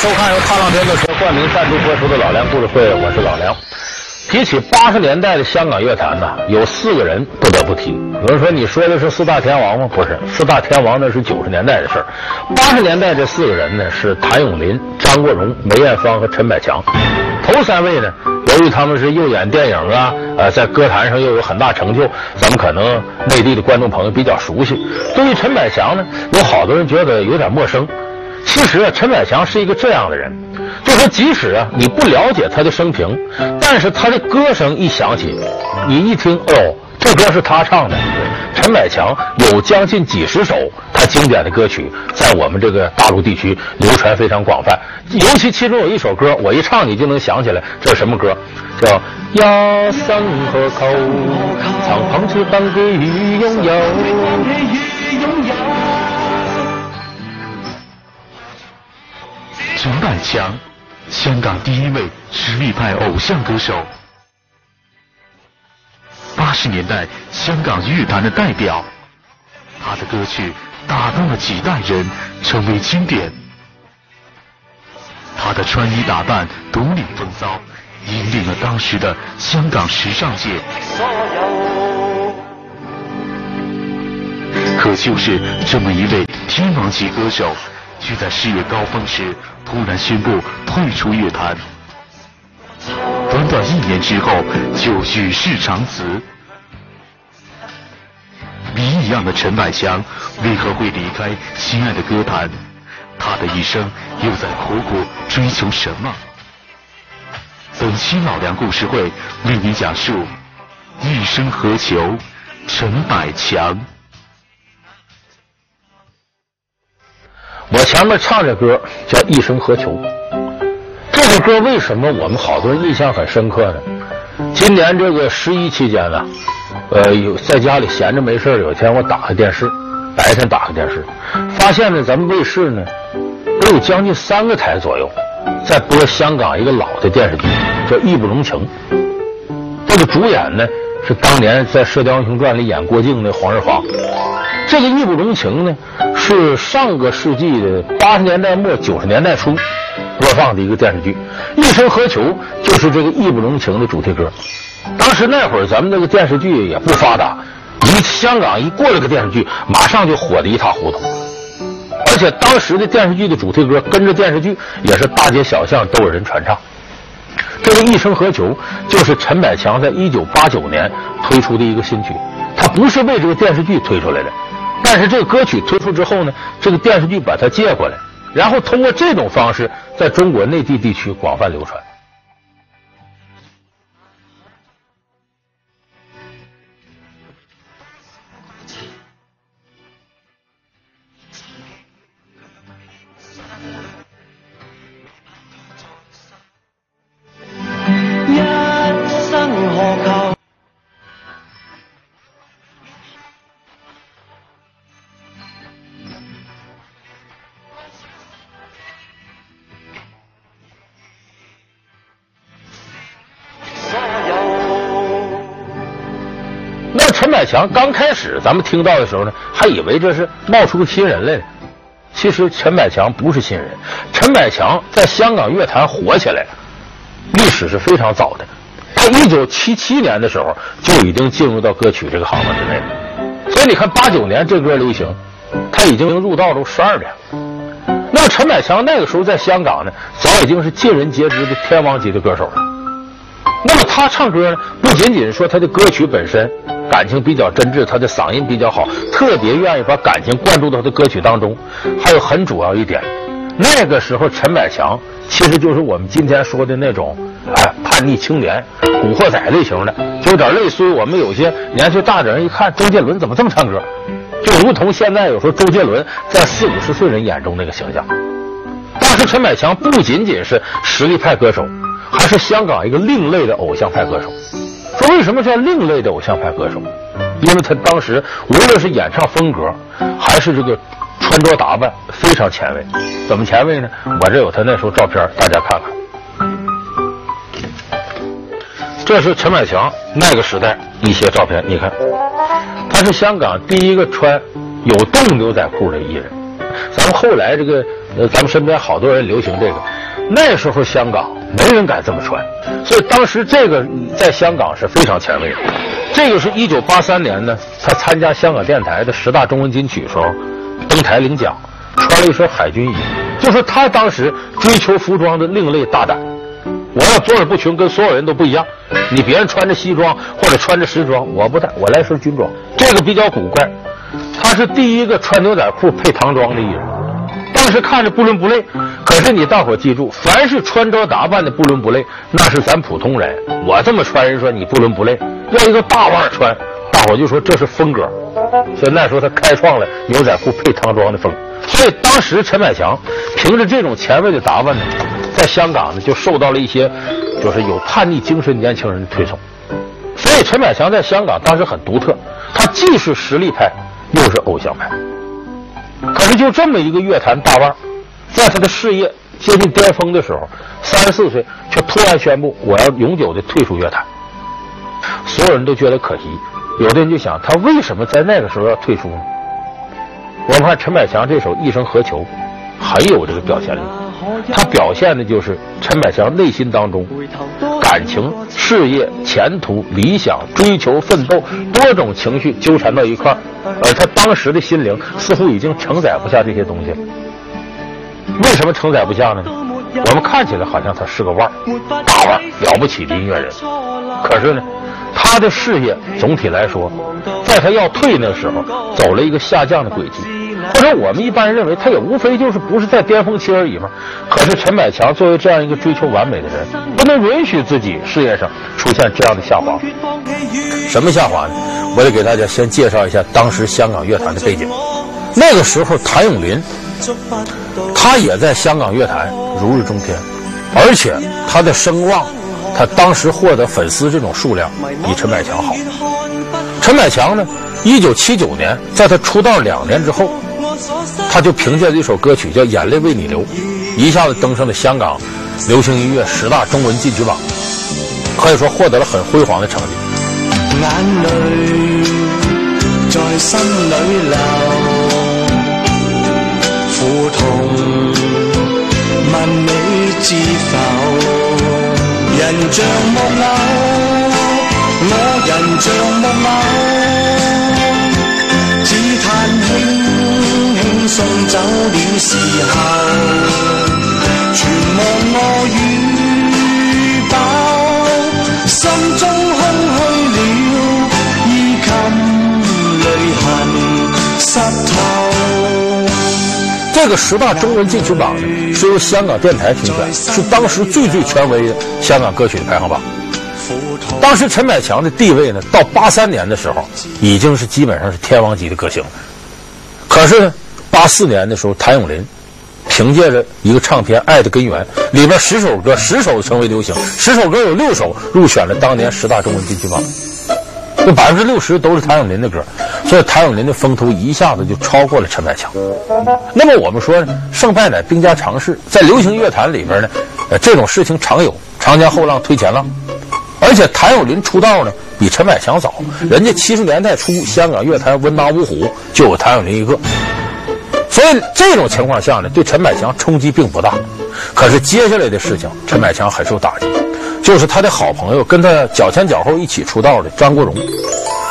收看由踏浪电动车冠名赞助播出的《老梁故事会》，我是老梁。提起八十年代的香港乐坛呢，有四个人不得不提。有人说，你说的是四大天王吗？不是，四大天王那是九十年代的事儿。八十年代这四个人呢，是谭咏麟、张国荣、梅艳芳和陈百强。头三位呢，由于他们是又演电影啊，呃，在歌坛上又有很大成就，咱们可能内地的观众朋友比较熟悉。对于陈百强呢，有好多人觉得有点陌生。其实啊，陈百强是一个这样的人，就说即使啊你不了解他的生平，但是他的歌声一响起，你一听哦，这歌是他唱的。陈百强有将近几十首他经典的歌曲，在我们这个大陆地区流传非常广泛。尤其其中有一首歌，我一唱你就能想起来，这是什么歌？叫《呀生河口，长篷翅膀给予拥有》。强，香港第一位实力派偶像歌手，八十年代香港乐坛的代表，他的歌曲打动了几代人，成为经典。他的穿衣打扮独领风骚，引领了当时的香港时尚界。可就是这么一位天王级歌手，却在事业高峰时突然宣布退出乐坛，短短一年之后就与世长辞。谜一样的陈百强为何会离开心爱的歌坛？他的一生又在苦苦追求什么？本期老梁故事会为你讲述一生何求，陈百强。我前面唱这歌叫《一生何求》，这首歌为什么我们好多人印象很深刻呢？今年这个十一期间呢，呃，有在家里闲着没事有一天我打开电视，白天打开电视，发现呢，咱们卫视呢，都有将近三个台左右在播香港一个老的电视剧，叫《义不容情》。这个主演呢是当年在《射雕英雄传》里演郭靖的黄日华。这个《义不容情》呢，是上个世纪的八十年代末九十年代初播放的一个电视剧，《一生何求》就是这个《义不容情》的主题歌。当时那会儿咱们那个电视剧也不发达，一香港一过来个电视剧，马上就火得一塌糊涂。而且当时的电视剧的主题歌跟着电视剧也是大街小巷都有人传唱。这个《一生何求》就是陈百强在一九八九年推出的一个新曲，他不是为这个电视剧推出来的。但是这个歌曲推出之后呢，这个电视剧把它借过来，然后通过这种方式在中国内地地区广泛流传。陈百强刚开始咱们听到的时候呢，还以为这是冒出个新人来了。其实陈百强不是新人，陈百强在香港乐坛火起来，历史是非常早的。他一九七七年的时候就已经进入到歌曲这个行当之内了。所以你看八九年这歌流行，他已经入道都十二年。那么陈百强那个时候在香港呢，早已经是尽人皆知的天王级的歌手了。那么他唱歌呢，不仅仅说他的歌曲本身。感情比较真挚，他的嗓音比较好，特别愿意把感情灌注到他的歌曲当中。还有很主要一点，那个时候陈百强其实就是我们今天说的那种哎叛逆青年、古惑仔类型的，就有点类似于我们有些年纪大的人一看周杰伦怎么这么唱歌，就如同现在有时候周杰伦在四五十岁人眼中那个形象。当时陈百强不仅仅是实力派歌手，还是香港一个另类的偶像派歌手。说为什么叫另类的偶像派歌手？因为他当时无论是演唱风格，还是这个穿着打扮，非常前卫。怎么前卫呢？我这有他那时候照片，大家看看。这是陈百强那个时代一些照片，你看，他是香港第一个穿有洞牛仔裤的艺人。咱们后来这个，咱们身边好多人流行这个，那时候香港没人敢这么穿，所以当时这个在香港是非常前卫的。这个是一九八三年呢，他参加香港电台的十大中文金曲时候登台领奖，穿了一身海军衣，就是他当时追求服装的另类大胆。我要卓尔不群，跟所有人都不一样。你别人穿着西装或者穿着时装，我不带，我来身军装。这个比较古怪。他是第一个穿牛仔裤配唐装的艺人，当时看着不伦不类。可是你大伙记住，凡是穿着打扮的不伦不类，那是咱普通人。我这么穿，人说你不伦不类。要一个大腕穿，大伙就说这是风格。所以那时候他开创了牛仔裤配唐装的风。所以当时陈百强凭着这种前卫的打扮呢，在香港呢就受到了一些就是有叛逆精神年轻人的推崇。所以陈百强在香港当时很独特，他既是实力派。又是偶像派，可是就这么一个乐坛大腕，在他的事业接近巅峰的时候，三十四岁却突然宣布我要永久的退出乐坛，所有人都觉得可惜。有的人就想，他为什么在那个时候要退出呢？我们看陈百强这首《一生何求》，很有这个表现力。他表现的就是陈百强内心当中感情、事业、前途、理想、追求、奋斗多种情绪纠缠到一块儿，而他当时的心灵似乎已经承载不下这些东西了。为什么承载不下呢？我们看起来好像他是个腕儿，大腕儿，了不起的音乐人，可是呢，他的事业总体来说，在他要退那时候，走了一个下降的轨迹。或者我们一般认为，他也无非就是不是在巅峰期而已嘛。可是陈百强作为这样一个追求完美的人，不能允许自己事业上出现这样的下滑。什么下滑呢？我得给大家先介绍一下当时香港乐坛的背景。那个时候，谭咏麟，他也在香港乐坛如日中天，而且他的声望，他当时获得粉丝这种数量比陈百强好。陈百强呢，一九七九年，在他出道两年之后。他就凭借这首歌曲叫《眼泪为你流》，一下子登上了香港流行音乐十大中文进曲榜，可以说获得了很辉煌的成绩。眼泪在心里流，苦痛问你知否？人像木偶，我人像木偶，走的时候，全忘我与饱，心中空虚了，衣襟泪痕湿透。这个十大中文金曲榜呢，是由香港电台评选，是当时最最权威的香港歌曲的排行榜。当时陈百强的地位呢，到八三年的时候，已经是基本上是天王级的歌星了。可是呢。八四年的时候，谭咏麟凭借着一个唱片《爱的根源》里边十首歌，十首成为流行，十首歌有六首入选了当年十大中文金曲榜，有百分之六十都是谭咏麟的歌，所以谭咏麟的风头一下子就超过了陈百强。那么我们说呢，胜败乃兵家常事，在流行乐坛里边呢，这种事情常有，长江后浪推前浪，而且谭咏麟出道呢比陈百强早，人家七十年代初香港乐坛文拿五虎就有谭咏麟一个。所以这种情况下呢，对陈百强冲击并不大。可是接下来的事情，陈百强很受打击，就是他的好朋友跟他脚前脚后一起出道的张国荣。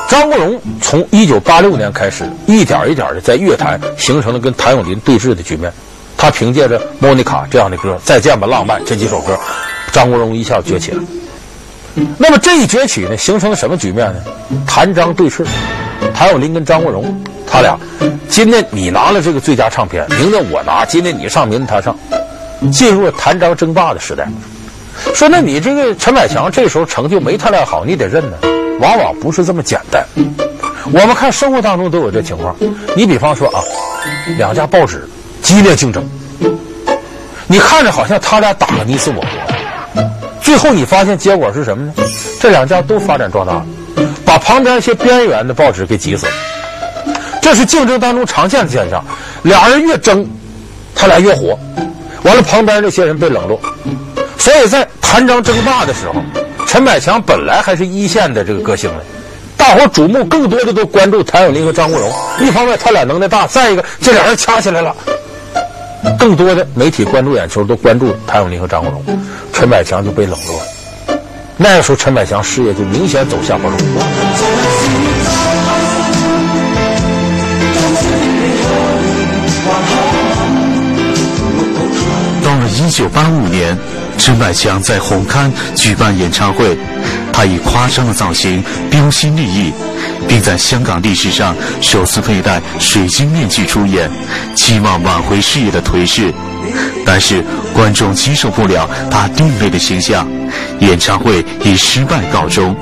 张国荣从一九八六年开始，一点一点的在乐坛形成了跟谭咏麟对峙的局面。他凭借着《莫妮卡》这样的歌，《再见吧，浪漫》这几首歌，张国荣一下崛起了。那么这一崛起呢，形成了什么局面呢？谭张对峙，谭咏麟跟张国荣。他俩，今天你拿了这个最佳唱片，明天我拿，今天你上，明天他上，进入了谭张争霸的时代。说那你这个陈百强这时候成就没他俩好，你得认呢。往往不是这么简单。我们看生活当中都有这情况。你比方说啊，两家报纸激烈竞争，你看着好像他俩打个你死我活，最后你发现结果是什么呢？这两家都发展壮大了，把旁边一些边缘的报纸给挤死了。这是竞争当中常见的现象，俩人越争，他俩越火，完了旁边那些人被冷落，所以在谭张争霸的时候，陈百强本来还是一线的这个歌星呢，大伙瞩目更多的都关注谭咏麟和张国荣。一方面他俩能耐大，再一个这俩人掐起来了，更多的媒体关注眼球都关注谭咏麟和张国荣，陈百强就被冷落。那个时候陈百强事业就明显走下坡路。到了一九八五年，陈百强在红磡举办演唱会，他以夸张的造型标新立异，并在香港历史上首次佩戴水晶面具出演，期望挽回事业的颓势。但是观众接受不了他另类的形象，演唱会以失败告终。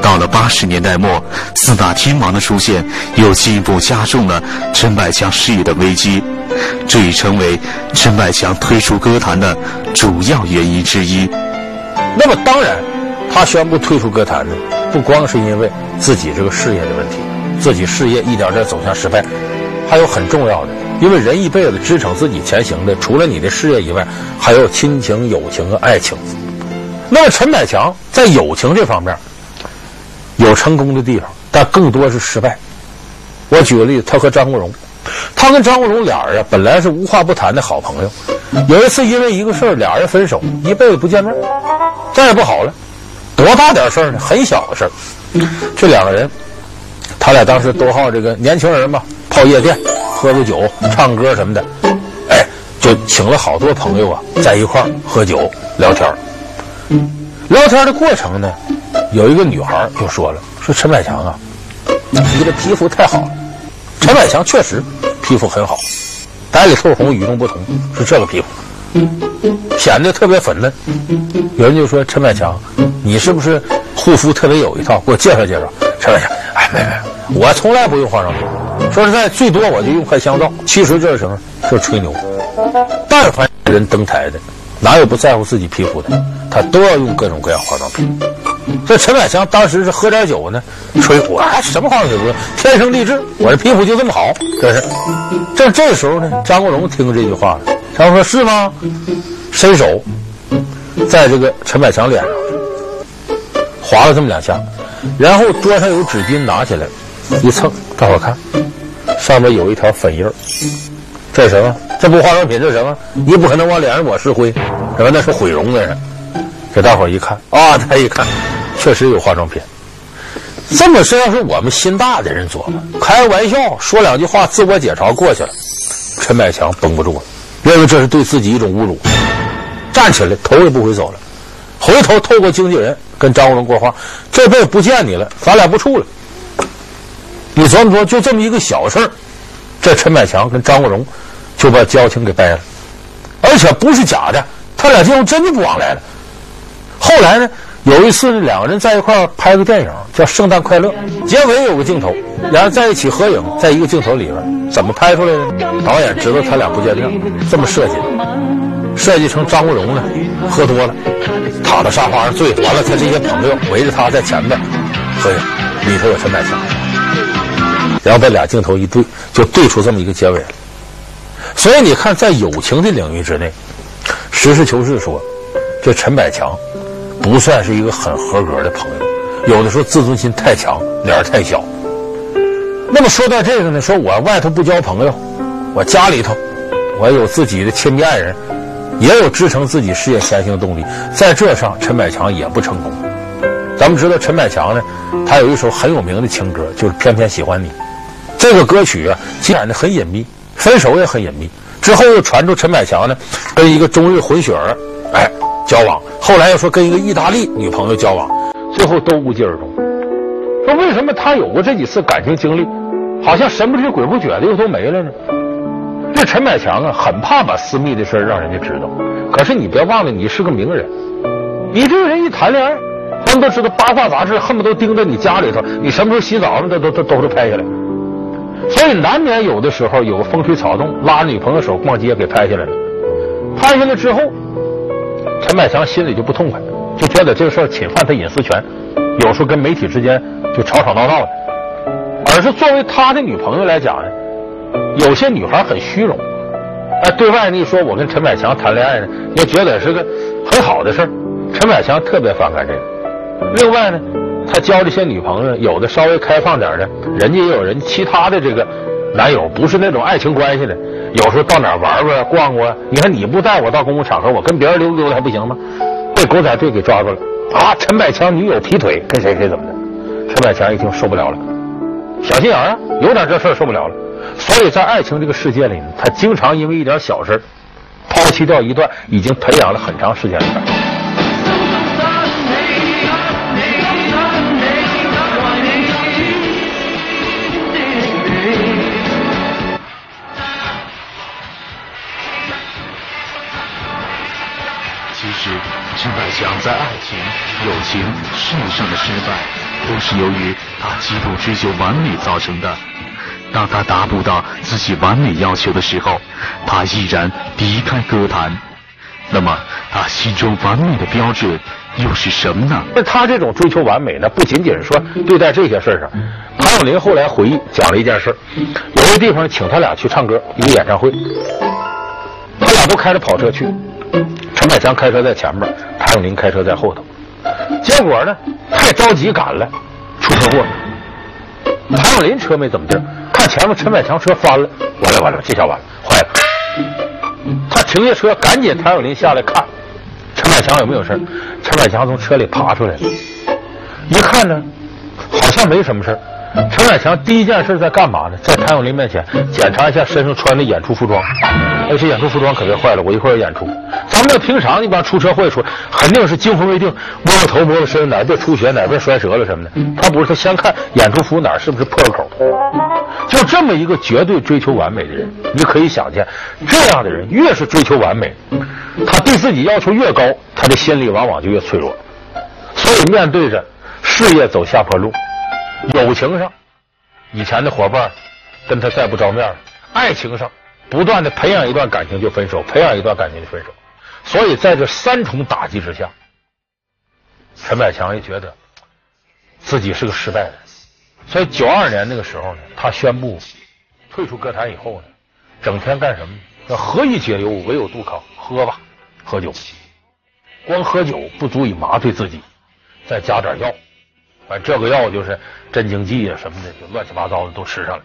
到了八十年代末，四大天王的出现又进一步加重了陈百强事业的危机，这已成为陈百强退出歌坛的主要原因之一。那么当然，他宣布退出歌坛呢，不光是因为自己这个事业的问题，自己事业一点点走向失败，还有很重要的，因为人一辈子支撑自己前行的，除了你的事业以外，还有亲情、友情和爱情。那么陈百强在友情这方面。有成功的地方，但更多是失败。我举个例子，他和张国荣，他跟张国荣俩人啊，本来是无话不谈的好朋友。有一次因为一个事儿，俩人分手，一辈子不见面，再也不好了。多大点事儿呢？很小的事儿。这两个人，他俩当时都好这个年轻人嘛，泡夜店，喝个酒，唱歌什么的。哎，就请了好多朋友啊，在一块儿喝酒聊天。聊天的过程呢，有一个女孩就说了：“说陈百强啊，你的皮肤太好了。”陈百强确实皮肤很好，白里透红，与众不同，是这个皮肤，显得特别粉嫩。有人就说：“陈百强，你是不是护肤特别有一套？给我介绍介绍。”陈百强：“哎，没没，我从来不用化妆品。说实在，最多我就用块香皂。其实这是什么？这是吹牛。但凡人登台的。”哪有不在乎自己皮肤的？他都要用各种各样化妆品。这陈百强当时是喝点酒呢，吹我什么化妆品不用，天生丽质，我这皮肤就这么好。这是，这这时候呢，张国荣听这句话了，张国荣说是吗？伸手在这个陈百强脸上划了这么两下，然后桌上有纸巾，拿起来一蹭，大伙看，上面有一条粉印。这是什么？这不化妆品，这什么？你不可能往脸上抹石灰，什么？那是毁容的人。这大伙一看啊，他一看，确实有化妆品。这么说，要是我们心大的人琢磨，开玩笑说两句话，自我解嘲过去了。陈百强绷不住了，认为这是对自己一种侮辱，站起来头也不回走了，回头透过经纪人跟张国荣过话：这辈子不见你了，咱俩不处了。你琢磨琢磨，就这么一个小事儿，这陈百强跟张国荣。就把交情给掰了，而且不是假的，他俩今后真的不往来了。后来呢，有一次两个人在一块儿拍个电影，叫《圣诞快乐》，结尾有个镜头，两人在一起合影，在一个镜头里边，怎么拍出来的？导演知道他俩不见面，这么设计的，设计成张国荣呢喝多了，躺在沙发上醉，完了他这些朋友围着他在前面合影，里头有陈百强，然后把俩镜头一对，就对出这么一个结尾。所以你看，在友情的领域之内，实事求是说，这陈百强不算是一个很合格的朋友。有的时候自尊心太强，脸太小。那么说到这个呢，说我外头不交朋友，我家里头我有自己的亲密爱人，也有支撑自己事业前行的动力。在这上，陈百强也不成功。咱们知道陈百强呢，他有一首很有名的情歌，就是《偏偏喜欢你》。这个歌曲啊，显得很隐秘。分手也很隐秘，之后又传出陈百强呢跟一个中日混血儿哎交往，后来又说跟一个意大利女朋友交往，最后都无疾而终。说为什么他有过这几次感情经历，好像神不知鬼不觉的又都没了呢？这陈百强啊，很怕把私密的事让人家知道。可是你别忘了，你是个名人，你这个人一谈恋爱，他们都知道八卦杂志恨不得盯着你家里头，你什么时候洗澡了，都都都都是拍下来。所以难免有的时候有个风吹草动，拉着女朋友手逛街给拍下来了。拍下来之后，陈百强心里就不痛快，就觉得这个事儿侵犯他隐私权，有时候跟媒体之间就吵吵闹闹的。而是作为他的女朋友来讲呢，有些女孩很虚荣，哎，对外你说我跟陈百强谈恋爱呢，也觉得是个很好的事儿。陈百强特别反感这个。另外呢，他交这些女朋友，有的稍微开放点的，人家也有人其他的这个男友，不是那种爱情关系的。有时候到哪儿玩玩逛逛，你看你不带我到公共场合，我跟别人溜达溜达还不行吗？被狗仔队给抓住了啊！陈百强女友劈腿，跟谁谁怎么的？陈百强一听受不了了，小心眼啊，有点这事受不了了。所以在爱情这个世界里，他经常因为一点小事抛弃掉一段已经培养了很长时间的感情。其实，陈百强在爱情、友情、事业上的失败，都是由于他极度追求完美造成的。当他达不到自己完美要求的时候，他毅然离开歌坛。那么，他心中完美的标准又是什么呢？那他这种追求完美呢，不仅仅是说对待这些事上。谭咏麟后来回忆讲了一件事，有个地方请他俩去唱歌，一个演唱会，他俩都开着跑车去，陈百强开车在前面，谭咏麟开车在后头。结果呢，太着急赶了，出车祸了。谭咏麟车没怎么地，看前面陈百强车翻了，完了完了，这下完了，坏了。他停下车，赶紧谭咏麟下来看陈百强有没有事。陈百强从车里爬出来了，一看呢，好像没什么事。陈百强第一件事在干嘛呢？在谭咏麟面前检查一下身上穿的演出服装。哎，这演出服装可别坏了，我一会儿要演出。咱们这平常一般出车祸出，肯定是惊魂未定，摸摸头摸摸身，哪边出血，哪边摔折了什么的。他不是，他先看演出服哪是不是破了口。就这么一个绝对追求完美的人，你可以想见，这样的人越是追求完美，他对自己要求越高，他的心理往往就越脆弱。所以面对着事业走下坡路。友情上，以前的伙伴跟他再不着面；爱情上，不断的培养一段感情就分手，培养一段感情就分手。所以在这三重打击之下，陈百强也觉得自己是个失败的。所以九二年那个时候呢，他宣布退出歌坛以后呢，整天干什么呢？要何以解忧，唯有杜康，喝吧，喝酒。光喝酒不足以麻醉自己，再加点药。反正这个药就是镇静剂啊什么的，就乱七八糟的都吃上了。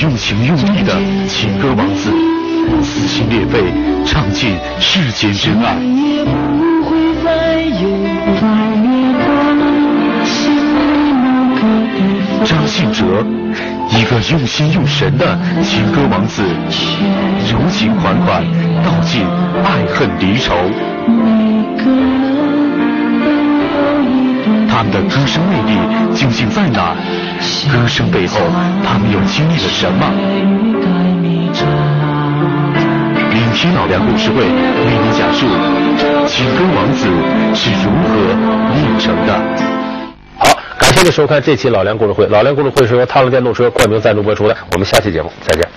用情用义的情歌王子，撕心裂肺唱尽世间真爱。张信哲，一个用心用神的情歌王子，柔情款款道尽爱恨离愁。他们的歌声魅力究竟在哪？歌声背后，他们又经历了什么？聆听老梁故事会为你讲述情歌王子是如何炼成的。好，感谢您收看这期老梁故事会。老梁故事会是由踏浪电动车冠名赞助播出的。我们下期节目再见。